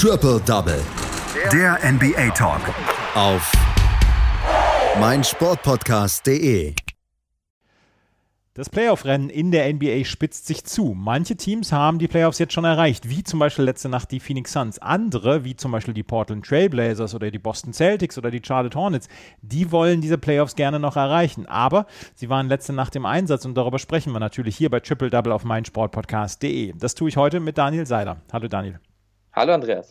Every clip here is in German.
Triple Double. Der NBA Talk. Auf meinsportpodcast.de. Das Playoff-Rennen in der NBA spitzt sich zu. Manche Teams haben die Playoffs jetzt schon erreicht, wie zum Beispiel letzte Nacht die Phoenix Suns. Andere, wie zum Beispiel die Portland Trailblazers oder die Boston Celtics oder die Charlotte Hornets, die wollen diese Playoffs gerne noch erreichen. Aber sie waren letzte Nacht im Einsatz und darüber sprechen wir natürlich hier bei Triple Double auf meinsportpodcast.de. Das tue ich heute mit Daniel Seiler. Hallo Daniel. Hallo Andreas.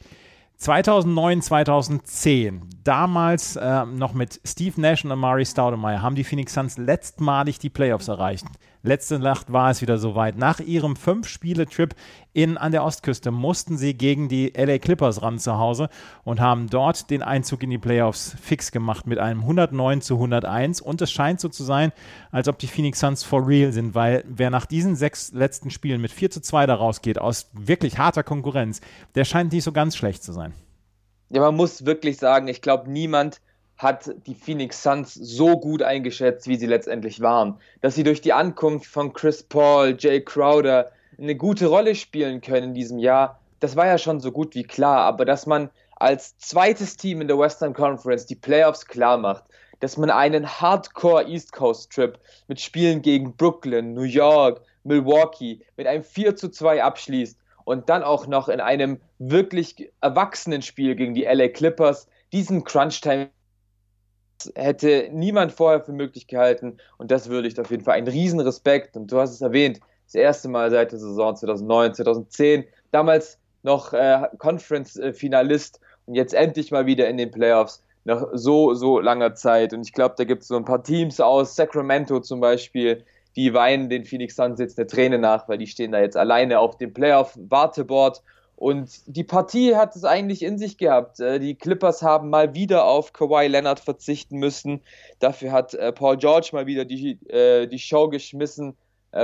2009, 2010, damals äh, noch mit Steve Nash und Amari Staudemeyer, haben die Phoenix Suns letztmalig die Playoffs erreicht. Letzte Nacht war es wieder soweit. Nach ihrem Fünf-Spiele-Trip in, an der Ostküste mussten sie gegen die LA Clippers ran zu Hause und haben dort den Einzug in die Playoffs fix gemacht mit einem 109 zu 101. Und es scheint so zu sein, als ob die Phoenix Suns for real sind, weil wer nach diesen sechs letzten Spielen mit 4 zu 2 da rausgeht, aus wirklich harter Konkurrenz, der scheint nicht so ganz schlecht zu sein. Ja, man muss wirklich sagen, ich glaube, niemand hat die Phoenix Suns so gut eingeschätzt, wie sie letztendlich waren. Dass sie durch die Ankunft von Chris Paul, Jay Crowder eine gute Rolle spielen können in diesem Jahr, das war ja schon so gut wie klar. Aber dass man als zweites Team in der Western Conference die Playoffs klar macht, dass man einen Hardcore East Coast Trip mit Spielen gegen Brooklyn, New York, Milwaukee mit einem 4 zu 2 abschließt und dann auch noch in einem wirklich erwachsenen Spiel gegen die LA Clippers diesen Crunch-Time hätte niemand vorher für möglich gehalten und das würde ich auf jeden Fall einen riesen Respekt und du hast es erwähnt, das erste Mal seit der Saison 2009, 2010, damals noch äh, Conference-Finalist und jetzt endlich mal wieder in den Playoffs nach so, so langer Zeit und ich glaube, da gibt es so ein paar Teams aus Sacramento zum Beispiel, die weinen den Phoenix Suns jetzt eine Träne nach, weil die stehen da jetzt alleine auf dem Playoff-Warteboard und die Partie hat es eigentlich in sich gehabt. Äh, die Clippers haben mal wieder auf Kawhi Leonard verzichten müssen. Dafür hat äh, Paul George mal wieder die, äh, die Show geschmissen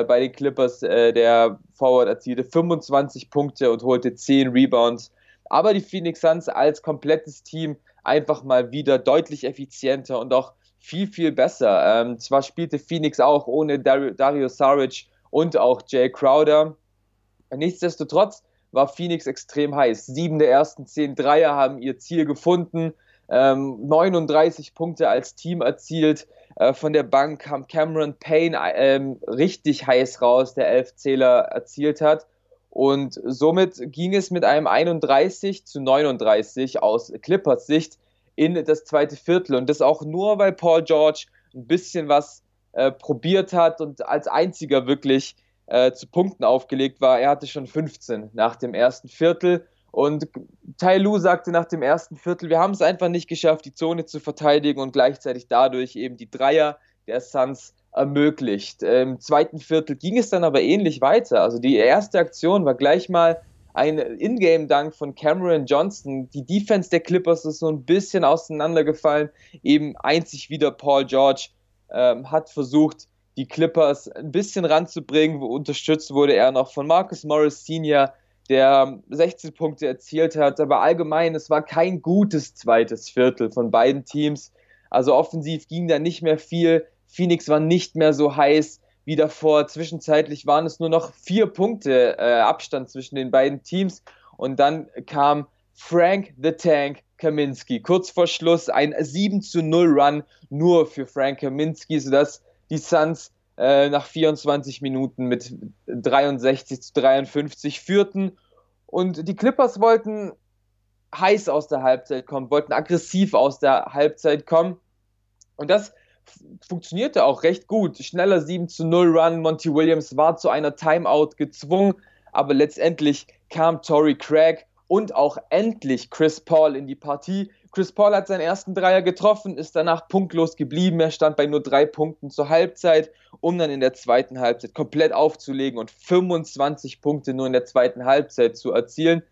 bei den Clippers. Der Forward erzielte 25 Punkte und holte 10 Rebounds. Aber die Phoenix Suns als komplettes Team einfach mal wieder deutlich effizienter und auch viel, viel besser. Ähm, zwar spielte Phoenix auch ohne Dario Saric und auch Jay Crowder. Nichtsdestotrotz war Phoenix extrem heiß. Sieben der ersten zehn Dreier haben ihr Ziel gefunden, ähm, 39 Punkte als Team erzielt. Äh, von der Bank kam Cameron Payne ähm, richtig heiß raus, der elf Zähler erzielt hat. Und somit ging es mit einem 31 zu 39 aus Clippers Sicht in das zweite Viertel. Und das auch nur, weil Paul George ein bisschen was äh, probiert hat und als einziger wirklich äh, zu Punkten aufgelegt war. Er hatte schon 15 nach dem ersten Viertel. Und Tai Lu sagte nach dem ersten Viertel, wir haben es einfach nicht geschafft, die Zone zu verteidigen und gleichzeitig dadurch eben die Dreier der Suns ermöglicht. Im zweiten Viertel ging es dann aber ähnlich weiter. Also die erste Aktion war gleich mal ein Ingame-Dank von Cameron Johnson. Die Defense der Clippers ist so ein bisschen auseinandergefallen. Eben einzig wieder Paul George ähm, hat versucht, die Clippers ein bisschen ranzubringen. Unterstützt wurde er noch von Marcus Morris Sr., der 16 Punkte erzielt hat. Aber allgemein, es war kein gutes zweites Viertel von beiden Teams. Also offensiv ging da nicht mehr viel. Phoenix war nicht mehr so heiß wie davor. Zwischenzeitlich waren es nur noch vier Punkte äh, Abstand zwischen den beiden Teams. Und dann kam Frank the Tank Kaminski. Kurz vor Schluss ein 7 zu 0 Run nur für Frank Kaminski, sodass die Suns äh, nach 24 Minuten mit 63 zu 53 führten. Und die Clippers wollten heiß aus der Halbzeit kommen, wollten aggressiv aus der Halbzeit kommen. Und das funktionierte auch recht gut. Schneller 7 zu 0 Run. Monty Williams war zu einer Timeout gezwungen, aber letztendlich kam Tory Craig und auch endlich Chris Paul in die Partie. Chris Paul hat seinen ersten Dreier getroffen, ist danach punktlos geblieben. Er stand bei nur drei Punkten zur Halbzeit, um dann in der zweiten Halbzeit komplett aufzulegen und 25 Punkte nur in der zweiten Halbzeit zu erzielen.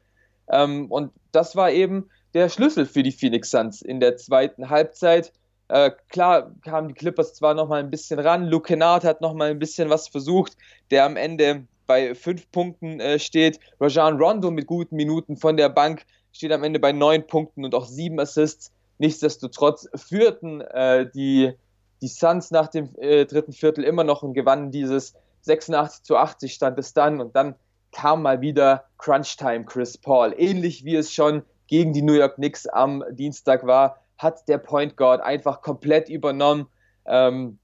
Ähm, und das war eben der Schlüssel für die Phoenix Suns in der zweiten Halbzeit. Äh, klar kamen die Clippers zwar noch mal ein bisschen ran, Luke Kennard hat noch mal ein bisschen was versucht, der am Ende bei fünf Punkten äh, steht. Rajan Rondo mit guten Minuten von der Bank steht am Ende bei neun Punkten und auch sieben Assists. Nichtsdestotrotz führten äh, die, die Suns nach dem äh, dritten Viertel immer noch und gewannen dieses 86 zu 80 stand es dann und dann kam mal wieder Crunch-Time Chris Paul. Ähnlich wie es schon gegen die New York Knicks am Dienstag war, hat der Point Guard einfach komplett übernommen, ähm,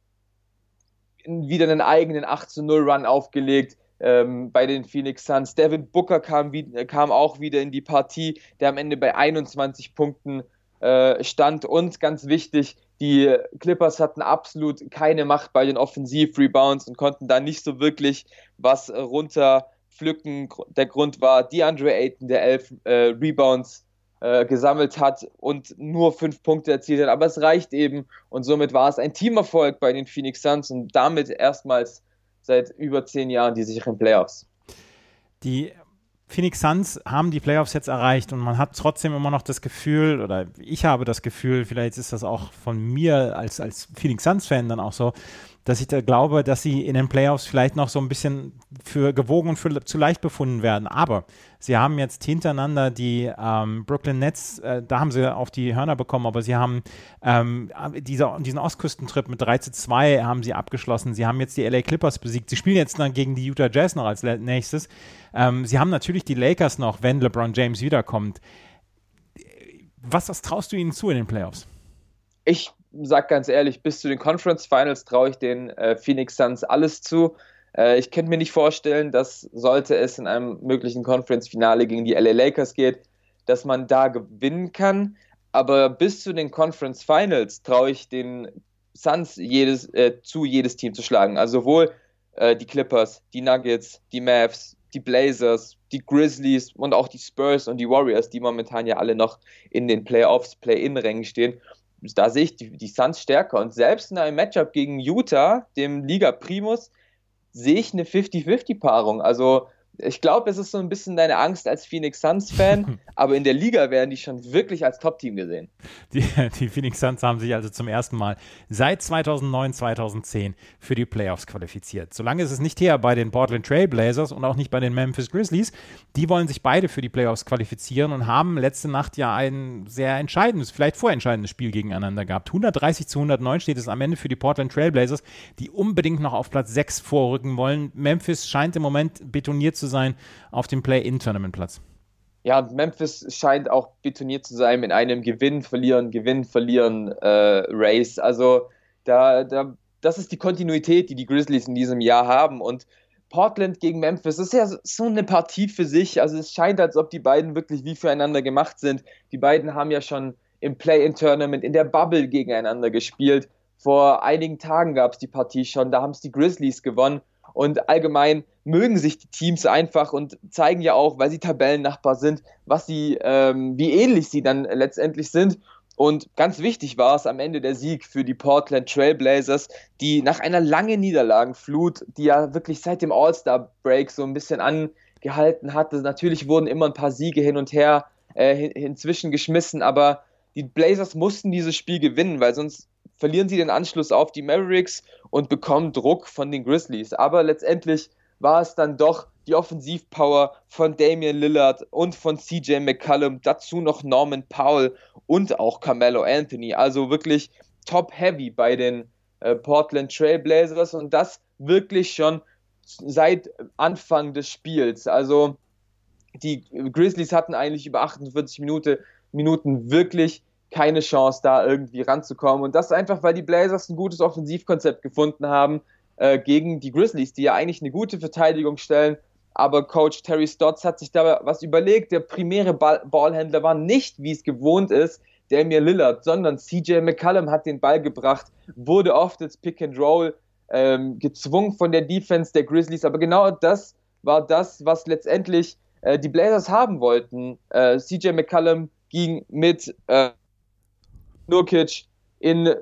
wieder einen eigenen 8 0 Run aufgelegt ähm, bei den Phoenix Suns. Devin Booker kam, kam, auch wieder in die Partie, der am Ende bei 21 Punkten äh, stand. Und ganz wichtig, die Clippers hatten absolut keine Macht bei den Offensiv-Rebounds und konnten da nicht so wirklich was runterpflücken. Der Grund war DeAndre Ayton, der elf äh, Rebounds äh, gesammelt hat und nur fünf Punkte erzielt hat. Aber es reicht eben und somit war es ein Teamerfolg bei den Phoenix Suns und damit erstmals seit über zehn Jahren die sicheren Playoffs. Die Phoenix Suns haben die Playoffs jetzt erreicht und man hat trotzdem immer noch das Gefühl, oder ich habe das Gefühl, vielleicht ist das auch von mir als, als Phoenix Suns-Fan dann auch so, dass ich da glaube, dass sie in den Playoffs vielleicht noch so ein bisschen für gewogen und für zu leicht befunden werden. Aber sie haben jetzt hintereinander die ähm, Brooklyn Nets, äh, da haben sie auf die Hörner bekommen, aber sie haben ähm, dieser, diesen Ostküstentrip mit 3 zu 2 haben sie abgeschlossen. Sie haben jetzt die LA Clippers besiegt. Sie spielen jetzt dann gegen die Utah Jazz noch als nächstes. Ähm, sie haben natürlich die Lakers noch, wenn LeBron James wiederkommt. Was, was traust du ihnen zu in den Playoffs? Ich sag ganz ehrlich, bis zu den Conference Finals traue ich den äh, Phoenix Suns alles zu. Äh, ich könnte mir nicht vorstellen, dass sollte es in einem möglichen Conference-Finale gegen die LA Lakers geht, dass man da gewinnen kann. Aber bis zu den Conference Finals traue ich den Suns jedes, äh, zu, jedes Team zu schlagen. Also sowohl äh, die Clippers, die Nuggets, die Mavs, die Blazers, die Grizzlies und auch die Spurs und die Warriors, die momentan ja alle noch in den Playoffs, Play-in-Rängen stehen da sehe ich die, die Suns stärker. Und selbst in einem Matchup gegen Utah, dem Liga Primus, sehe ich eine 50-50-Paarung. Also ich glaube, es ist so ein bisschen deine Angst als Phoenix Suns-Fan, aber in der Liga werden die schon wirklich als Top-Team gesehen. Die, die, Phoenix Suns haben sich also zum ersten Mal seit 2009, 2010 für die Playoffs qualifiziert. Solange ist es nicht her bei den Portland Trail Blazers und auch nicht bei den Memphis Grizzlies. Die wollen sich beide für die Playoffs qualifizieren und haben letzte Nacht ja ein sehr entscheidendes, vielleicht vorentscheidendes Spiel gegeneinander gehabt. 130 zu 109 steht es am Ende für die Portland Trail Blazers, die unbedingt noch auf Platz 6 vorrücken wollen. Memphis scheint im Moment betoniert zu sein auf dem Play-In-Tournament-Platz. Ja, Memphis scheint auch betoniert zu sein mit einem Gewinn, Verlieren, Gewinn, Verlieren äh, Race. Also da, da, das ist die Kontinuität, die die Grizzlies in diesem Jahr haben. Und Portland gegen Memphis, ist ja so eine Partie für sich. Also es scheint, als ob die beiden wirklich wie füreinander gemacht sind. Die beiden haben ja schon im Play-in-Tournament in der Bubble gegeneinander gespielt. Vor einigen Tagen gab es die Partie schon, da haben es die Grizzlies gewonnen. Und allgemein mögen sich die Teams einfach und zeigen ja auch, weil sie Tabellennachbar sind, was sie, ähm, wie ähnlich sie dann letztendlich sind. Und ganz wichtig war es am Ende der Sieg für die Portland Trailblazers, die nach einer langen Niederlagenflut, die ja wirklich seit dem All-Star-Break so ein bisschen angehalten hatte, natürlich wurden immer ein paar Siege hin und her äh, inzwischen geschmissen, aber die Blazers mussten dieses Spiel gewinnen, weil sonst verlieren sie den Anschluss auf die Mavericks und bekommen Druck von den Grizzlies. Aber letztendlich war es dann doch die Offensivpower von Damian Lillard und von CJ McCallum, dazu noch Norman Powell und auch Carmelo Anthony. Also wirklich top-heavy bei den äh, Portland Trailblazers und das wirklich schon seit Anfang des Spiels. Also die Grizzlies hatten eigentlich über 48 Minute, Minuten wirklich keine Chance, da irgendwie ranzukommen. Und das einfach, weil die Blazers ein gutes Offensivkonzept gefunden haben äh, gegen die Grizzlies, die ja eigentlich eine gute Verteidigung stellen. Aber Coach Terry Stotts hat sich da was überlegt. Der primäre Ball Ballhändler war nicht, wie es gewohnt ist, Damian Lillard, sondern CJ McCallum hat den Ball gebracht, wurde oft ins Pick and Roll ähm, gezwungen von der Defense der Grizzlies. Aber genau das war das, was letztendlich äh, die Blazers haben wollten. Äh, CJ McCallum ging mit äh, Nurkic in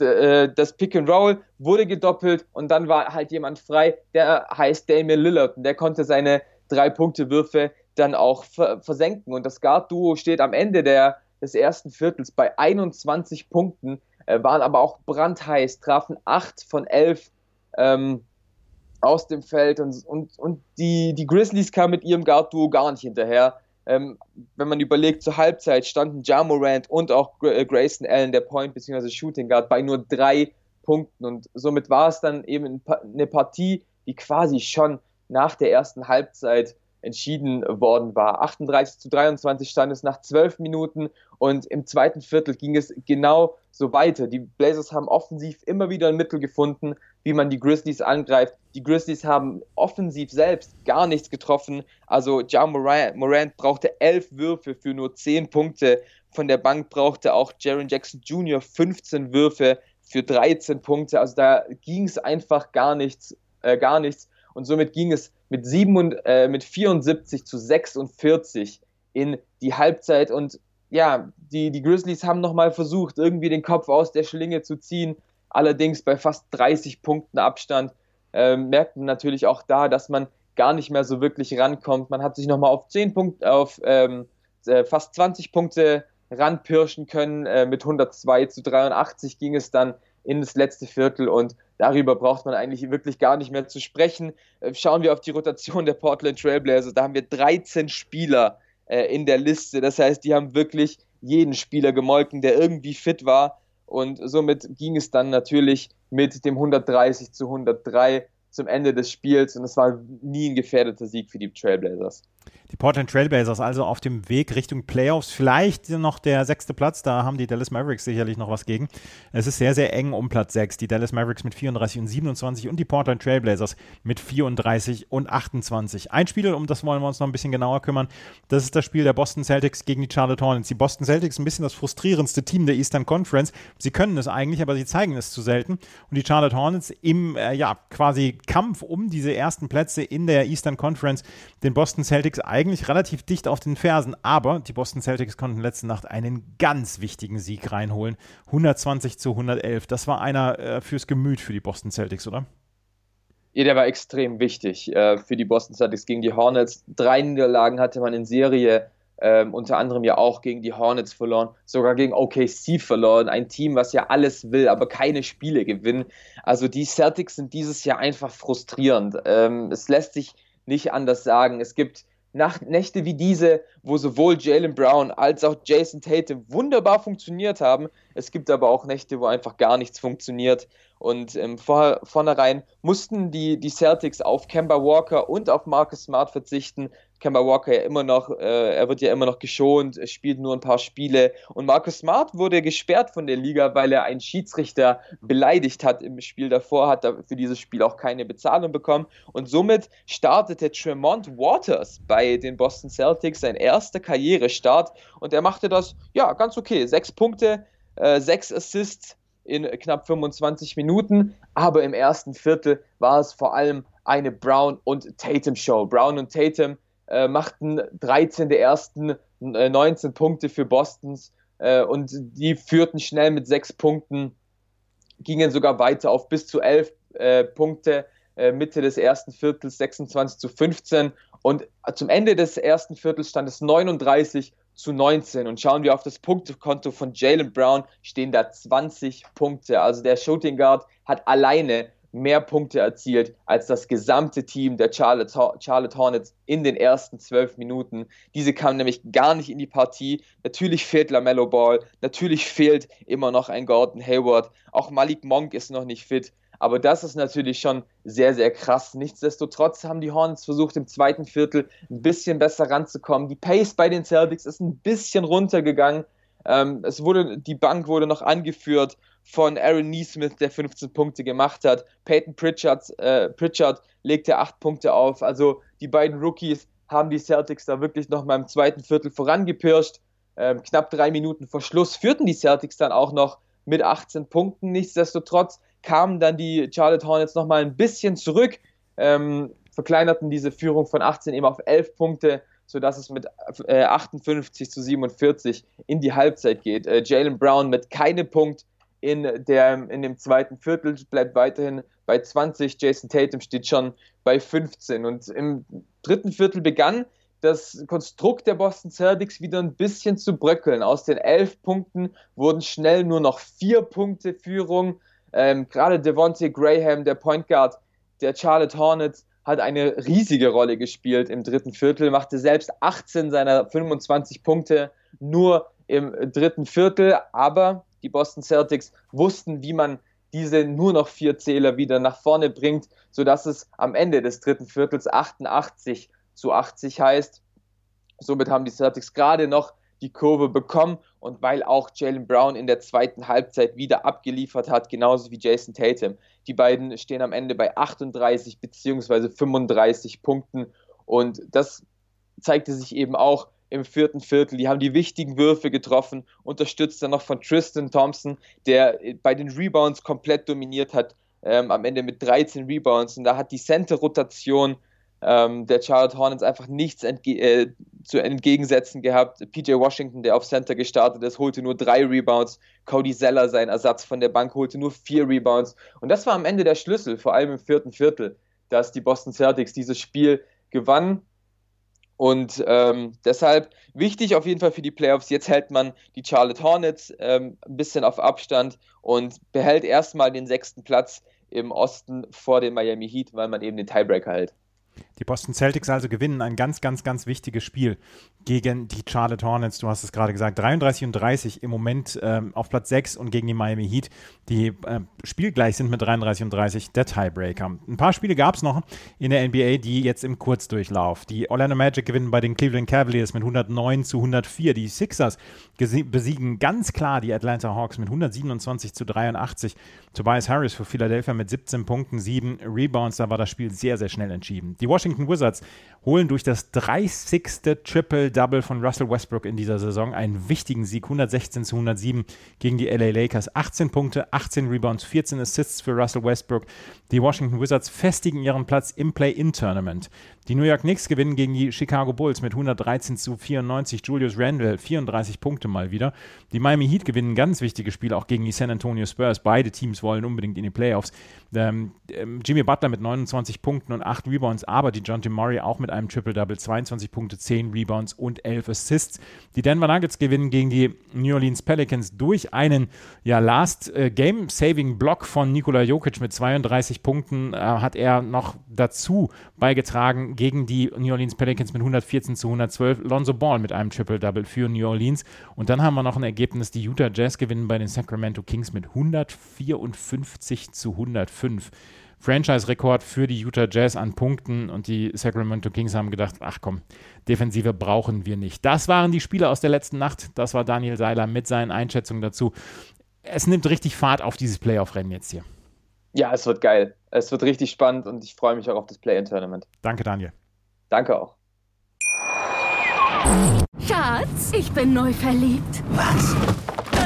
äh, das Pick and Roll, wurde gedoppelt und dann war halt jemand frei, der heißt Damian Lillard und der konnte seine drei Punkte Würfe dann auch versenken und das Guard-Duo steht am Ende der, des ersten Viertels bei 21 Punkten, äh, waren aber auch brandheiß, trafen 8 von 11 ähm, aus dem Feld und, und, und die, die Grizzlies kamen mit ihrem Guard-Duo gar nicht hinterher. Ähm, wenn man überlegt, zur Halbzeit standen Ja Morant und auch äh, Grayson Allen, der Point bzw. Shooting Guard, bei nur drei Punkten. Und somit war es dann eben eine Partie, die quasi schon nach der ersten Halbzeit entschieden worden war. 38 zu 23 stand es nach 12 Minuten und im zweiten Viertel ging es genau so weiter. Die Blazers haben offensiv immer wieder ein Mittel gefunden, wie man die Grizzlies angreift. Die Grizzlies haben offensiv selbst gar nichts getroffen. Also John Morant, Morant brauchte elf Würfe für nur 10 Punkte. Von der Bank brauchte auch Jaron Jackson Jr. 15 Würfe für 13 Punkte. Also da ging es einfach gar nichts, äh, gar nichts. Und somit ging es mit, 7, äh, mit 74 zu 46 in die Halbzeit. Und ja, die, die Grizzlies haben nochmal versucht, irgendwie den Kopf aus der Schlinge zu ziehen. Allerdings bei fast 30 Punkten Abstand äh, merkt man natürlich auch da, dass man gar nicht mehr so wirklich rankommt. Man hat sich nochmal auf 10 Punkte, auf ähm, äh, fast 20 Punkte ranpirschen können. Äh, mit 102 zu 83 ging es dann in das letzte Viertel und darüber braucht man eigentlich wirklich gar nicht mehr zu sprechen. Äh, schauen wir auf die Rotation der Portland Trailblazers. Da haben wir 13 Spieler äh, in der Liste. Das heißt, die haben wirklich jeden Spieler gemolken, der irgendwie fit war. Und somit ging es dann natürlich mit dem 130 zu 103 zum Ende des Spiels. Und es war nie ein gefährdeter Sieg für die Trailblazers. Die Portland Trailblazers also auf dem Weg Richtung Playoffs. Vielleicht noch der sechste Platz, da haben die Dallas Mavericks sicherlich noch was gegen. Es ist sehr, sehr eng um Platz 6. Die Dallas Mavericks mit 34 und 27 und die Portland Trailblazers mit 34 und 28. Ein Spiel, um das wollen wir uns noch ein bisschen genauer kümmern, das ist das Spiel der Boston Celtics gegen die Charlotte Hornets. Die Boston Celtics ein bisschen das frustrierendste Team der Eastern Conference. Sie können es eigentlich, aber sie zeigen es zu selten. Und die Charlotte Hornets im äh, ja, quasi Kampf um diese ersten Plätze in der Eastern Conference den Boston Celtics eigentlich relativ dicht auf den Fersen, aber die Boston Celtics konnten letzte Nacht einen ganz wichtigen Sieg reinholen. 120 zu 111. Das war einer äh, fürs Gemüt für die Boston Celtics, oder? Ja, der war extrem wichtig äh, für die Boston Celtics gegen die Hornets. Drei Niederlagen hatte man in Serie, äh, unter anderem ja auch gegen die Hornets verloren, sogar gegen OKC verloren. Ein Team, was ja alles will, aber keine Spiele gewinnen. Also die Celtics sind dieses Jahr einfach frustrierend. Ähm, es lässt sich nicht anders sagen. Es gibt nach Nächte wie diese, wo sowohl Jalen Brown als auch Jason Tatum wunderbar funktioniert haben. Es gibt aber auch Nächte, wo einfach gar nichts funktioniert. Und ähm, vor, vornherein mussten die, die Celtics auf Kemba Walker und auf Marcus Smart verzichten. Kemba Walker ja immer noch, äh, er wird ja immer noch geschont, spielt nur ein paar Spiele. Und Marcus Smart wurde gesperrt von der Liga, weil er einen Schiedsrichter beleidigt hat im Spiel davor, hat er für dieses Spiel auch keine Bezahlung bekommen. Und somit startete Tremont Waters bei den Boston Celtics sein erster Karrierestart und er machte das, ja, ganz okay. Sechs Punkte, äh, sechs Assists in knapp 25 Minuten, aber im ersten Viertel war es vor allem eine Brown und Tatum Show. Brown und Tatum äh, machten 13 der ersten äh, 19 Punkte für Bostons äh, und die führten schnell mit sechs Punkten, gingen sogar weiter auf bis zu 11 äh, Punkte. Äh, Mitte des ersten Viertels 26 zu 15 und zum Ende des ersten Viertels stand es 39 zu 19. Und schauen wir auf das Punktekonto von Jalen Brown, stehen da 20 Punkte. Also der Shooting Guard hat alleine mehr Punkte erzielt als das gesamte Team der Charlotte, Charlotte Hornets in den ersten zwölf Minuten. Diese kamen nämlich gar nicht in die Partie. Natürlich fehlt LaMelo Ball, natürlich fehlt immer noch ein Gordon Hayward. Auch Malik Monk ist noch nicht fit. Aber das ist natürlich schon sehr, sehr krass. Nichtsdestotrotz haben die Hornets versucht, im zweiten Viertel ein bisschen besser ranzukommen. Die Pace bei den Celtics ist ein bisschen runtergegangen. Ähm, es wurde, die Bank wurde noch angeführt von Aaron Neesmith, der 15 Punkte gemacht hat. Peyton Pritchard, äh, Pritchard legte 8 Punkte auf. Also die beiden Rookies haben die Celtics da wirklich noch mal im zweiten Viertel vorangepirscht. Ähm, knapp drei Minuten vor Schluss führten die Celtics dann auch noch mit 18 Punkten. Nichtsdestotrotz kamen dann die Charlotte Hornets nochmal ein bisschen zurück, ähm, verkleinerten diese Führung von 18 eben auf 11 Punkte, sodass es mit äh, 58 zu 47 in die Halbzeit geht. Äh, Jalen Brown mit keinem Punkt in, der, in dem zweiten Viertel, bleibt weiterhin bei 20. Jason Tatum steht schon bei 15. Und im dritten Viertel begann das Konstrukt der Boston Celtics wieder ein bisschen zu bröckeln. Aus den elf Punkten wurden schnell nur noch vier Punkte Führung. Ähm, Gerade Devontae Graham, der Point Guard der Charlotte Hornets, hat eine riesige Rolle gespielt im dritten Viertel, machte selbst 18 seiner 25 Punkte nur im dritten Viertel, aber die Boston Celtics wussten, wie man diese nur noch vier Zähler wieder nach vorne bringt, sodass es am Ende des dritten Viertels 88 zu 80 heißt. Somit haben die Celtics gerade noch die Kurve bekommen und weil auch Jalen Brown in der zweiten Halbzeit wieder abgeliefert hat, genauso wie Jason Tatum. Die beiden stehen am Ende bei 38 bzw. 35 Punkten und das zeigte sich eben auch im vierten Viertel. Die haben die wichtigen Würfe getroffen, unterstützt dann noch von Tristan Thompson, der bei den Rebounds komplett dominiert hat, ähm, am Ende mit 13 Rebounds. Und da hat die Center-Rotation ähm, der Charlotte Hornets einfach nichts entge äh, zu entgegensetzen gehabt. PJ Washington, der auf Center gestartet ist, holte nur drei Rebounds. Cody Zeller, sein Ersatz von der Bank, holte nur vier Rebounds. Und das war am Ende der Schlüssel, vor allem im vierten Viertel, dass die Boston Celtics dieses Spiel gewannen. Und ähm, deshalb wichtig auf jeden Fall für die Playoffs. Jetzt hält man die Charlotte Hornets ähm, ein bisschen auf Abstand und behält erstmal den sechsten Platz im Osten vor den Miami Heat, weil man eben den Tiebreaker hält. Die Boston Celtics also gewinnen ein ganz, ganz, ganz wichtiges Spiel gegen die Charlotte Hornets. Du hast es gerade gesagt, 33 und 30 im Moment ähm, auf Platz 6 und gegen die Miami Heat, die äh, spielgleich sind mit 33 und 30 der Tiebreaker. Ein paar Spiele gab es noch in der NBA, die jetzt im Kurzdurchlauf. Die Orlando Magic gewinnen bei den Cleveland Cavaliers mit 109 zu 104. Die Sixers besiegen ganz klar die Atlanta Hawks mit 127 zu 83. Tobias Harris für Philadelphia mit 17 Punkten, 7 Rebounds. Da war das Spiel sehr, sehr schnell entschieden. Die Washington Wizards holen durch das 30. Triple-Double von Russell Westbrook in dieser Saison einen wichtigen Sieg, 116 zu 107 gegen die LA Lakers. 18 Punkte, 18 Rebounds, 14 Assists für Russell Westbrook. Die Washington Wizards festigen ihren Platz im Play-In-Tournament. Die New York Knicks gewinnen gegen die Chicago Bulls mit 113 zu 94. Julius Randle 34 Punkte mal wieder. Die Miami Heat gewinnen ganz wichtiges Spiel auch gegen die San Antonio Spurs. Beide Teams wollen unbedingt in die Playoffs. Ähm, ähm Jimmy Butler mit 29 Punkten und 8 Rebounds, aber die John. Murray auch mit einem Triple-Double, 22 Punkte, 10 Rebounds und 11 Assists. Die Denver Nuggets gewinnen gegen die New Orleans Pelicans durch einen ja, Last-Game-Saving-Block äh, von Nikola Jokic mit 32 Punkten. Äh, hat er noch dazu beigetragen, gegen die New Orleans Pelicans mit 114 zu 112. Lonzo Ball mit einem Triple-Double für New Orleans. Und dann haben wir noch ein Ergebnis, die Utah Jazz gewinnen bei den Sacramento Kings mit 154 zu 105. Franchise-Rekord für die Utah Jazz an Punkten und die Sacramento Kings haben gedacht, ach komm, Defensive brauchen wir nicht. Das waren die Spiele aus der letzten Nacht. Das war Daniel Seiler mit seinen Einschätzungen dazu. Es nimmt richtig Fahrt auf dieses Playoff-Rennen jetzt hier. Ja, es wird geil. Es wird richtig spannend und ich freue mich auch auf das Play-In-Tournament. Danke, Daniel. Danke auch. Schatz, ich bin neu verliebt. Was?